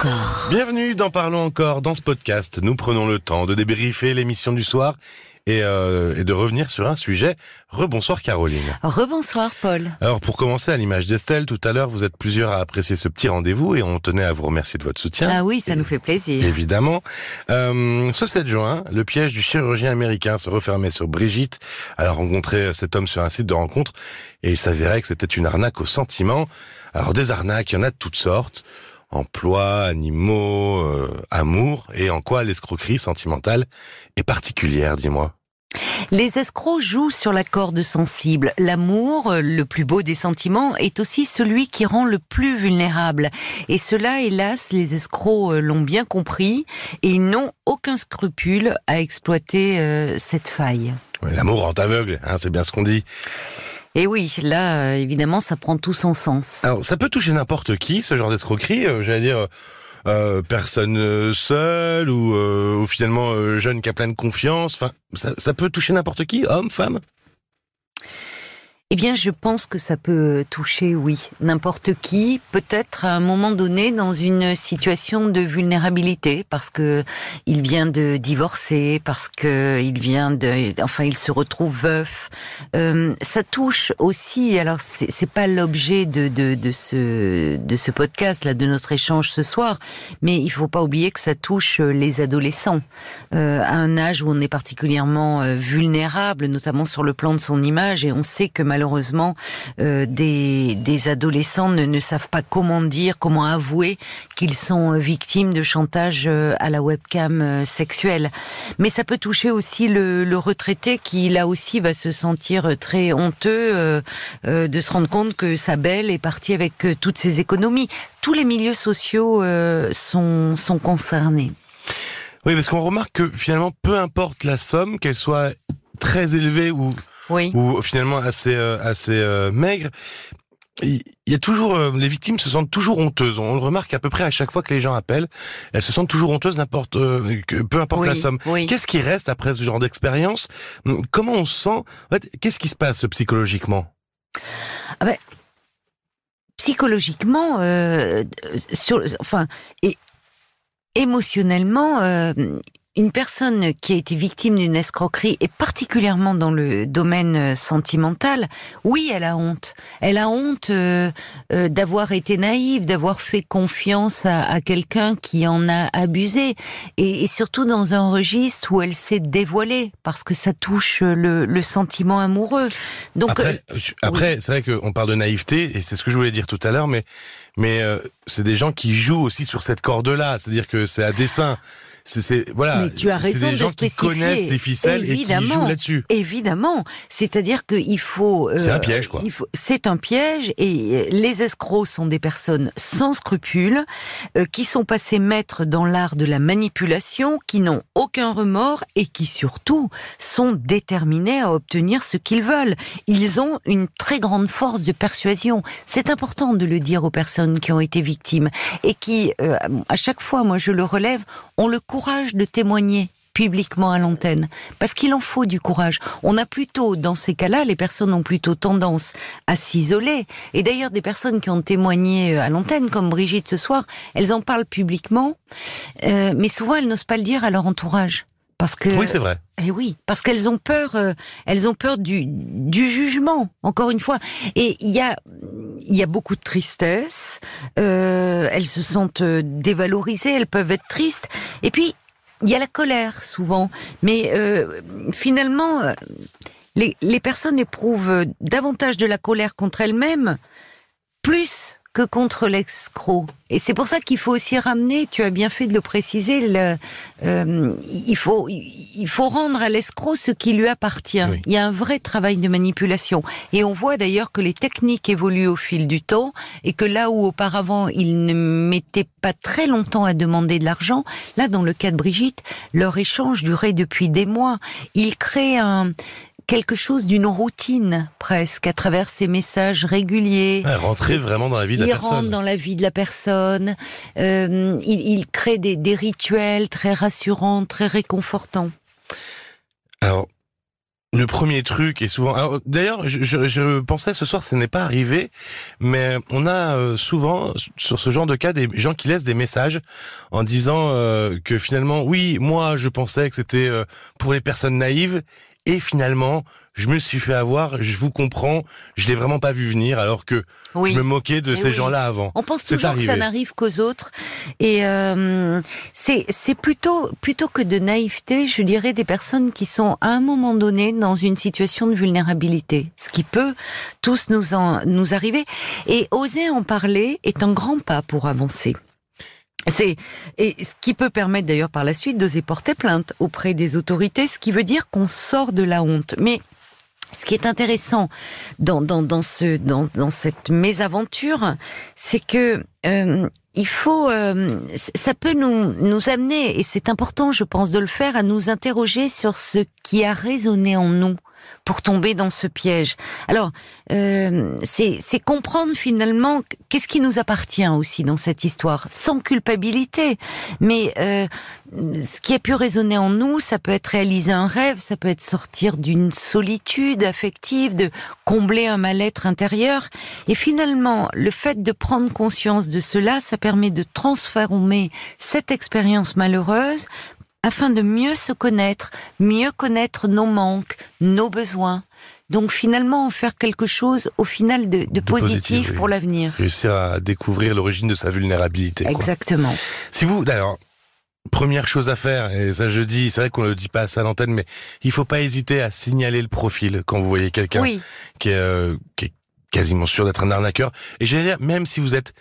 encore. Bienvenue dans Parlons encore. Dans ce podcast, nous prenons le temps de débriefer l'émission du soir et, euh, et de revenir sur un sujet. Rebonsoir Caroline. Rebonsoir Paul. Alors pour commencer, à l'image d'Estelle, tout à l'heure, vous êtes plusieurs à apprécier ce petit rendez-vous et on tenait à vous remercier de votre soutien. Ah oui, ça nous fait plaisir. Évidemment. Euh, ce 7 juin, le piège du chirurgien américain se refermait sur Brigitte. Elle a rencontré cet homme sur un site de rencontre et il s'avérait que c'était une arnaque au sentiment. Alors des arnaques, il y en a de toutes sortes. Emploi, animaux, euh, amour, et en quoi l'escroquerie sentimentale est particulière, dis-moi. Les escrocs jouent sur la corde sensible. L'amour, le plus beau des sentiments, est aussi celui qui rend le plus vulnérable. Et cela, hélas, les escrocs euh, l'ont bien compris et ils n'ont aucun scrupule à exploiter euh, cette faille. Ouais, L'amour rend aveugle, hein, c'est bien ce qu'on dit. Et oui, là, euh, évidemment, ça prend tout son sens. Alors, ça peut toucher n'importe qui, ce genre d'escroquerie. euh, J'allais dire, euh, personne seule ou, finalement jeune qui a plein de confiance. Enfin, ça, ça peut toucher n'importe qui, homme, femme? Eh bien, je pense que ça peut toucher, oui, n'importe qui, peut-être à un moment donné dans une situation de vulnérabilité, parce que il vient de divorcer, parce que il vient de, enfin, il se retrouve veuf. Euh, ça touche aussi. Alors, c'est pas l'objet de, de de ce de ce podcast là, de notre échange ce soir, mais il faut pas oublier que ça touche les adolescents euh, à un âge où on est particulièrement euh, vulnérable, notamment sur le plan de son image, et on sait que malheureusement euh, des, adolescents ne, savent pas comment dire, comment avouer qu'ils sont euh, victimes de chantage euh, à la webcam sexuelle. Mais ça peut toucher aussi le, retraité qui là aussi va se sentir très honteux de se rendre compte que sa belle est partie avec toutes ses économies. Tous les milieux sociaux sont, sont concernés. Oui, parce qu'on remarque que finalement, peu importe la somme, qu'elle soit très élevée ou, Oui. ou finalement assez, euh, assez euh, maigre, il y a toujours euh, les victimes se sentent toujours honteuses. On le remarque à peu près à chaque fois que les gens appellent, elles se sentent toujours honteuses n'importe peu importe Oui, la somme. oui. Qu'est-ce qui reste après ce genre d'expérience? Hum, Comment on se sent? En fait, Qu'est-ce qui se passe psychologiquement? Psychologiquement, euh, sur, enfin, et émotionnellement, euh, une personne qui a été victime d'une escroquerie, et particulièrement dans le domaine euh, sentimental, oui, elle a honte. Elle a honte euh, euh, d'avoir été naïve, d'avoir fait confiance à, à quelqu'un qui en a abusé, et, et surtout dans un registre où elle s'est dévoilée, parce que ça touche le, le sentiment amoureux. Donc, euh, après c'est vrai qu'on parle de naïveté et c'est ce que je voulais dire tout à l'heure, mais mais euh, c'est des gens qui jouent aussi sur cette corde-là, c'est-à-dire que c'est à dessein. C'est voilà. Mais tu as C'est raison des de gens qui spécifier. connaissent les ficelles et qui jouent là-dessus. Évidemment, c'est-à-dire qu'il faut. euh, C'est un piège, quoi. faut- C'est un piège, et les escrocs sont des personnes sans scrupules, euh, qui sont passées maîtres dans l'art de la manipulation, qui n'ont aucun remords et qui surtout sont déterminés à obtenir ce qu'ils veulent. Ils ont une très grande force de persuasion. C'est important de le dire aux personnes qui ont été victimes et qui, euh, à chaque fois, moi je le relève, ont le courage de témoigner publiquement à l'antenne. Parce qu'il en faut du courage. On a plutôt, dans ces cas-là, les personnes ont plutôt tendance à s'isoler. Et d'ailleurs, des personnes qui ont témoigné euh, à l'antenne, comme Brigitte ce soir, elles en parlent publiquement, euh, mais souvent elles n'osent pas le dire à leur entourage. Parce que, Oui, c'est vrai. eh oui, parce qu'elles ont peur, euh, elles ont peur du, du jugement. Encore une fois, et il y a, il y a beaucoup de tristesse. euh, elles se sentent euh, dévalorisées, elles peuvent être tristes. Et puis il y a la colère souvent, mais euh, finalement, les, les personnes éprouvent davantage de la colère contre elles-mêmes, plus que contre l'escroc. Et c'est pour ça qu'il faut aussi ramener, tu as bien fait de le préciser, le, euh, il, faut, il faut rendre à l'escroc ce qui lui appartient. Oui. Il y a un vrai travail de manipulation. Et on voit d'ailleurs que les techniques évoluent au fil du temps et que là où auparavant il ne mettait pas très longtemps à demander de l'argent, là dans le cas de Brigitte, leur échange durait depuis des mois. Ils créent un quelque chose d'une routine presque à travers ces messages réguliers. Ouais, rentrer vraiment dans la vie de la Il personne. rentre dans la vie de la personne. Euh, il, il crée des, des rituels très rassurants, très réconfortants. Alors, le premier truc est souvent. D'ailleurs, je, je, je, pensais ce soir, ce n'est pas arrivé, mais on a euh, souvent sur ce genre de cas des gens qui laissent des messages en disant euh, que finalement, oui, moi, je pensais que c'était euh, pour les personnes naïves, et finalement, je me suis fait avoir, je vous comprends, je l'ai vraiment pas vu venir alors que je me moquais de ces gens-là avant. On pense toujours que ça n'arrive qu'aux autres. Et euh, c'est plutôt plutôt que de naïveté, je dirais des personnes qui sont à un moment donné dans une situation de vulnérabilité, ce qui peut tous nous en, nous arriver. Et oser en parler est un grand pas pour avancer. C'est et ce qui peut permettre d'ailleurs par la suite d'oser porter plainte auprès des autorités, ce qui veut dire qu'on sort de la honte. Mais ce qui est intéressant dans, dans, dans ce, dans, dans cette mésaventure, c'est que euh, il faut, euh, ça peut nous, nous amener, et c'est important, je pense, de le faire, à nous interroger sur ce qui a résonné en nous pour tomber dans ce piège. Alors, euh, c'est comprendre finalement qu'est-ce qui nous appartient aussi dans cette histoire, sans culpabilité. Mais euh, ce qui a pu résonner en nous, ça peut être réaliser un rêve, ça peut être sortir d'une solitude affective, de combler un mal-être intérieur. Et finalement, le fait de prendre conscience de cela, ça permet de transformer cette expérience malheureuse afin de mieux se connaître, mieux connaître nos manques, nos besoins. Donc finalement, en faire quelque chose au final de, positif, pour l'avenir. Réussir à découvrir l'origine de sa vulnérabilité. Exactement. Si vous, d'ailleurs, première chose à faire, et ça je dis, c'est vrai qu'on ne le dit pas à l'antenne, mais il faut pas hésiter à signaler le profil quand vous voyez quelqu'un qui, euh, qui est quasiment sûr d'être un arnaqueur. Et j'allais dire, même si vous êtes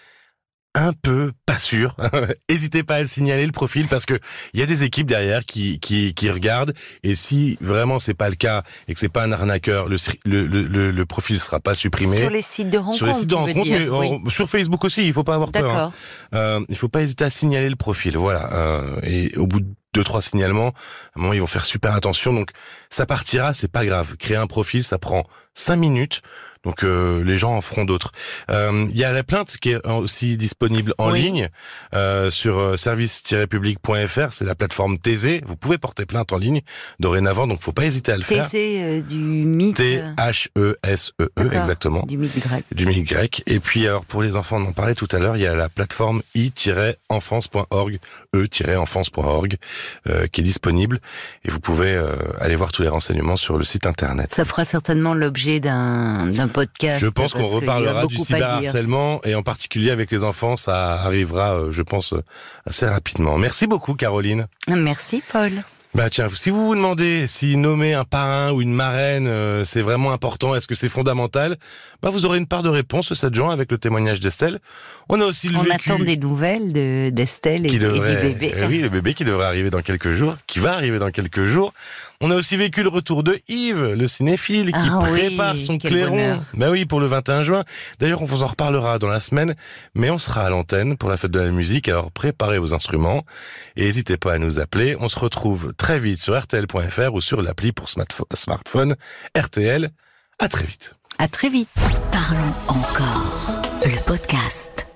un peu pas sûr, n'hésitez pas à le signaler le profil parce que il y a des équipes derrière qui qui, qui regardent et si vraiment c'est pas le cas et que c'est pas un arnaqueur, le le, le, le profil sera pas supprimé sur les sites de rencontres. Sur les sites de rencontres, mais sur Facebook aussi, il faut pas avoir peur. Hein. Euh, il faut pas hésiter à signaler le profil, voilà. Euh, et au bout de deux trois signalements, à un moment ils vont faire super attention. Donc ça partira, c'est pas grave. Créer un profil, ça prend cinq minutes. Donc euh, les gens en feront d'autres. Euh, il y a la plainte qui est aussi disponible en ligne euh, sur service-public.fr. C'est la plateforme Thésée. Vous pouvez porter plainte en ligne dorénavant, donc faut pas hésiter à le faire. Thésée du mythe. T H E S E E exactement. Du mythe grec. Du mythe grec. Et puis alors pour les enfants, on en parlait tout à l'heure. Il y a la plateforme i-enfance.org, e-enfance.org, qui est disponible et vous pouvez aller voir tous les renseignements sur le site internet. Ça fera certainement l'objet d'un podcast. Je pense qu'on reparlera du cyberharcèlement et en particulier avec les enfants, ça arrivera, euh, je pense, euh, assez rapidement. Merci beaucoup, Caroline. Merci, Paul. Bah tiens, si vous vous demandez si nommer un parrain ou une marraine, euh, c'est vraiment important, est-ce que c'est fondamental Bah vous aurez une part de réponse 7 juin avec le témoignage d'Estelle. On a aussi le On attend des nouvelles de d'Estelle et, et, du bébé. Eh oui, le bébé qui devrait arriver dans quelques jours, qui va arriver dans quelques jours. On a aussi vécu le retour de Yves, le cinéphile, qui ah prépare son clairon. Bah oui, pour le 21 juin. D'ailleurs, on vous en reparlera dans la semaine, mais on sera à l'antenne pour la fête de la musique. Alors préparez vos instruments et n'hésitez pas à nous appeler. On se retrouve très vite sur rtl.fr ou sur l'appli pour smartphone RTL. À très vite. À très vite. Parlons encore. Le podcast.